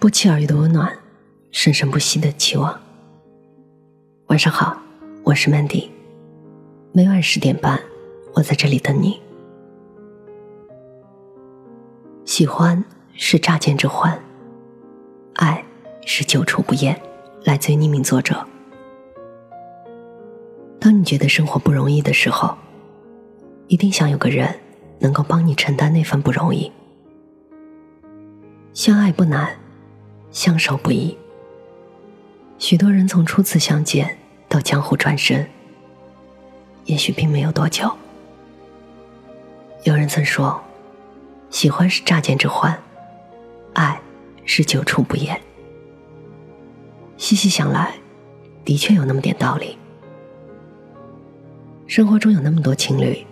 不期而遇的温暖，生生不息的期望。晚上好，我是 Mandy。每晚十点半，我在这里等你。喜欢是乍见之欢，爱是久处不厌。来自于匿名作者。当你觉得生活不容易的时候，一定想有个人能够帮你承担那份不容易。相爱不难。相守不易，许多人从初次相见到江湖转身，也许并没有多久。有人曾说，喜欢是乍见之欢，爱是久处不厌。细细想来，的确有那么点道理。生活中有那么多情侣，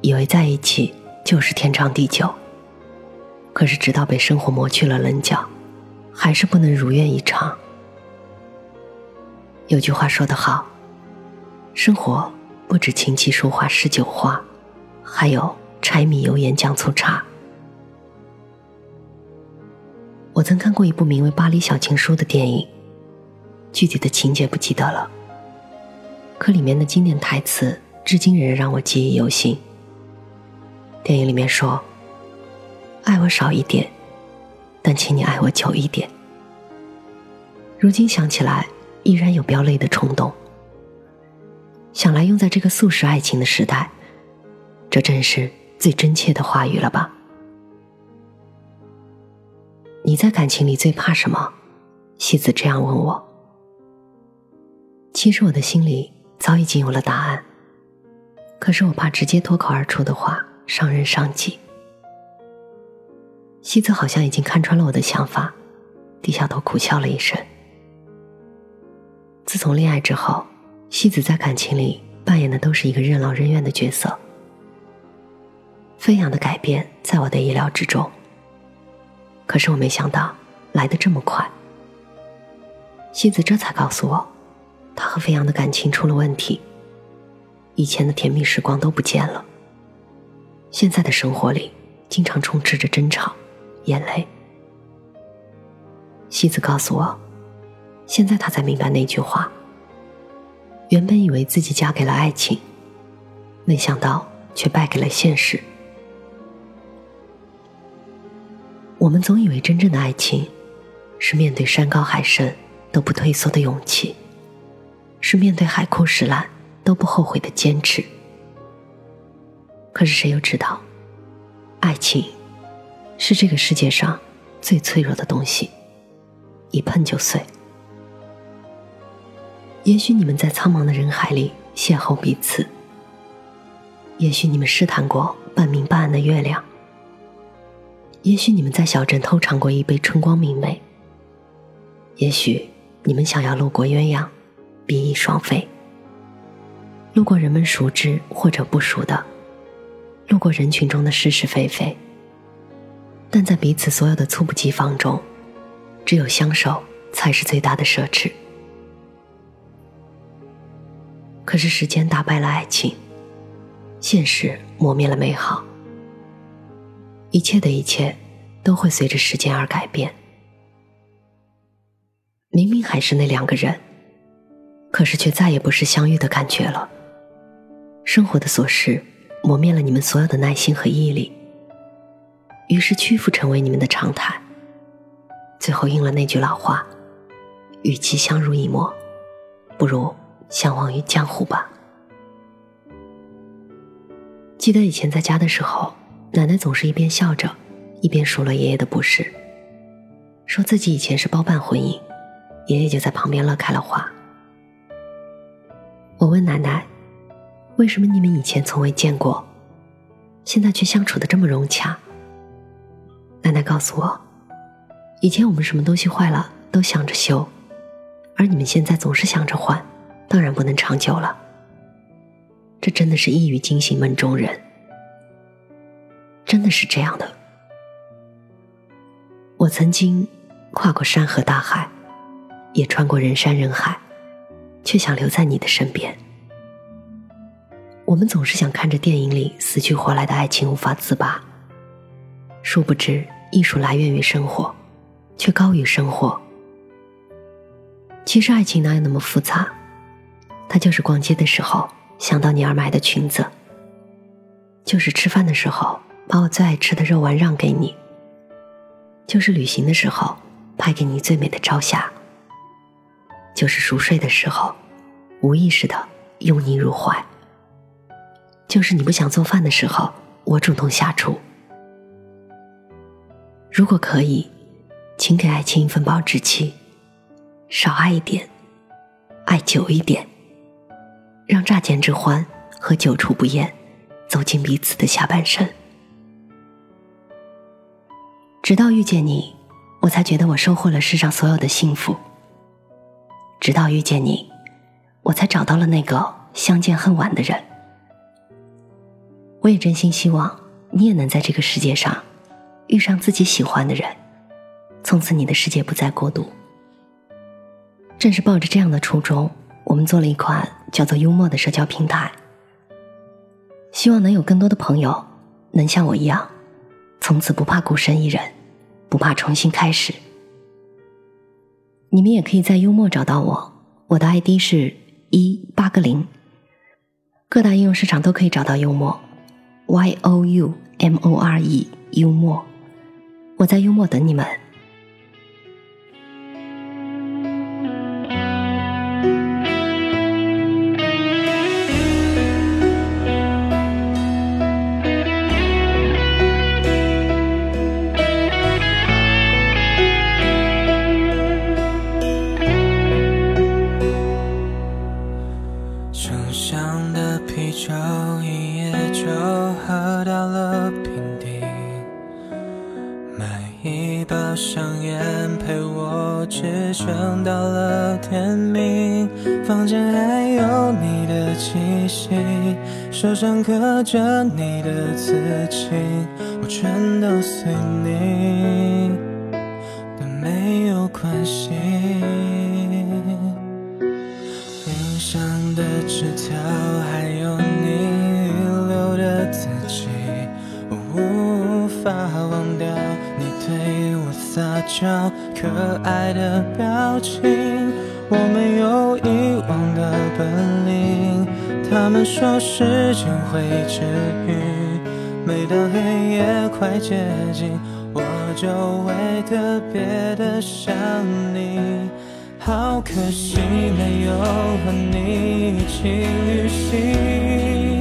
以为在一起就是天长地久，可是直到被生活磨去了棱角。还是不能如愿以偿。有句话说得好，生活不止琴棋书画诗酒花，还有柴米油盐酱醋茶。我曾看过一部名为《巴黎小情书》的电影，具体的情节不记得了，可里面的经典台词至今仍让我记忆犹新。电影里面说：“爱我少一点。”但请你爱我久一点。如今想起来，依然有飙泪的冲动。想来用在这个速食爱情的时代，这正是最真切的话语了吧？你在感情里最怕什么？西子这样问我。其实我的心里早已经有了答案，可是我怕直接脱口而出的话伤人伤己。西子好像已经看穿了我的想法，低下头苦笑了一声。自从恋爱之后，西子在感情里扮演的都是一个任劳任怨的角色。飞扬的改变在我的意料之中，可是我没想到来的这么快。西子这才告诉我，他和飞扬的感情出了问题，以前的甜蜜时光都不见了，现在的生活里经常充斥着争吵。眼泪。西子告诉我，现在他才明白那句话。原本以为自己嫁给了爱情，没想到却败给了现实。我们总以为真正的爱情，是面对山高海深都不退缩的勇气，是面对海枯石烂都不后悔的坚持。可是谁又知道，爱情？是这个世界上最脆弱的东西，一碰就碎。也许你们在苍茫的人海里邂逅彼此，也许你们试探过半明半暗的月亮，也许你们在小镇偷尝过一杯春光明媚，也许你们想要路过鸳鸯，比翼双飞，路过人们熟知或者不熟的，路过人群中的是是非非。但在彼此所有的猝不及防中，只有相守才是最大的奢侈。可是时间打败了爱情，现实磨灭了美好，一切的一切都会随着时间而改变。明明还是那两个人，可是却再也不是相遇的感觉了。生活的琐事磨灭了你们所有的耐心和毅力。于是屈服成为你们的常态，最后应了那句老话：“与其相濡以沫，不如相忘于江湖吧。”记得以前在家的时候，奶奶总是一边笑着，一边数落爷爷的不是，说自己以前是包办婚姻，爷爷就在旁边乐开了花。我问奶奶：“为什么你们以前从未见过，现在却相处的这么融洽？”奶奶告诉我，以前我们什么东西坏了都想着修，而你们现在总是想着换，当然不能长久了。这真的是一语惊醒梦中人，真的是这样的。我曾经跨过山河大海，也穿过人山人海，却想留在你的身边。我们总是想看着电影里死去活来的爱情无法自拔。殊不知，艺术来源于生活，却高于生活。其实爱情哪有那么复杂？它就是逛街的时候想到你而买的裙子，就是吃饭的时候把我最爱吃的肉丸让给你，就是旅行的时候拍给你最美的朝霞，就是熟睡的时候无意识的拥你入怀，就是你不想做饭的时候我主动下厨。如果可以，请给爱情一份保质期。少爱一点，爱久一点，让乍见之欢和久处不厌走进彼此的下半生。直到遇见你，我才觉得我收获了世上所有的幸福。直到遇见你，我才找到了那个相见恨晚的人。我也真心希望你也能在这个世界上遇上自己喜欢的人，从此你的世界不再孤独。正是抱着这样的初衷，我们做了一款叫做“幽默”的社交平台，希望能有更多的朋友能像我一样，从此不怕孤身一人，不怕重新开始。你们也可以在幽默找到我，我的 ID 是一八个零，各大应用市场都可以找到幽默，Y O U M O R E 幽默，我在幽默等你们。只撑到了天明，房间还有你的气息，手上刻着你的字迹，我全都随你，但没有关系。冰箱的纸条还有撒娇。可爱的表情，我没有遗忘的本领。他们说时间会治愈，每当黑夜快接近，我就会特别的想你。好可惜没有和你一起旅行，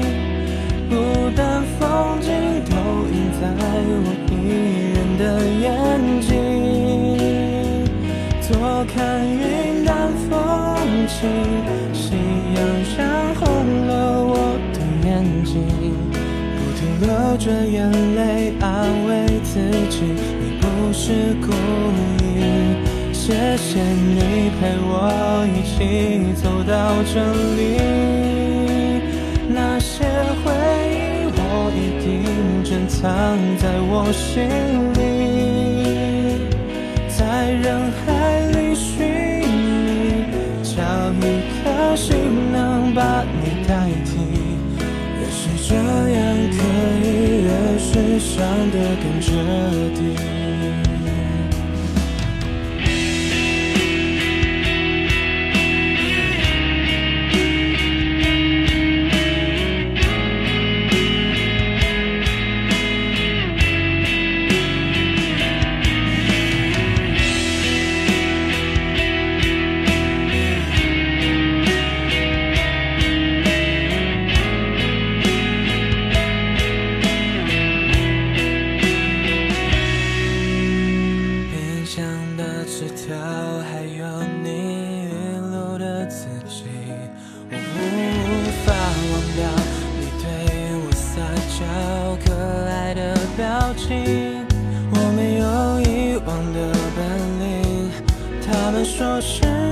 看云淡风轻，夕阳染红了我的眼睛，不停流着眼泪安慰自己，你不是故意。谢谢你陪我一起走到这里，那些回忆我一定珍藏在我心里，人海里寻你，找一颗。心能把你代替，越是这样可以，越是伤得更彻底。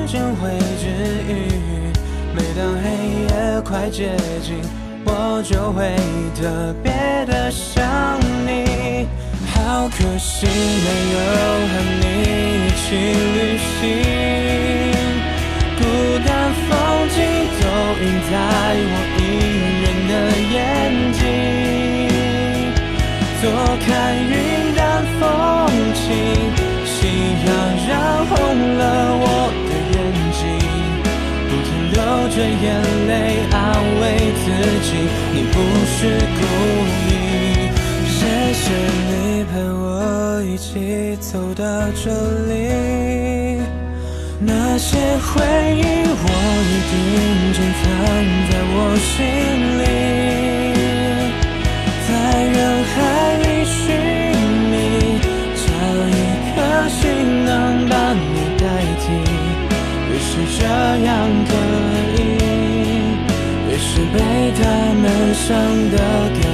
间会治愈。每当黑夜快接近，我就会特别的想你。好可惜没有和你一起旅行，孤单风景都印在我一人的眼睛。多看云着眼泪安慰自己，你不是故意。谢谢你陪我一起走到这里，那些回忆我一定珍藏在我心里，他们伤的。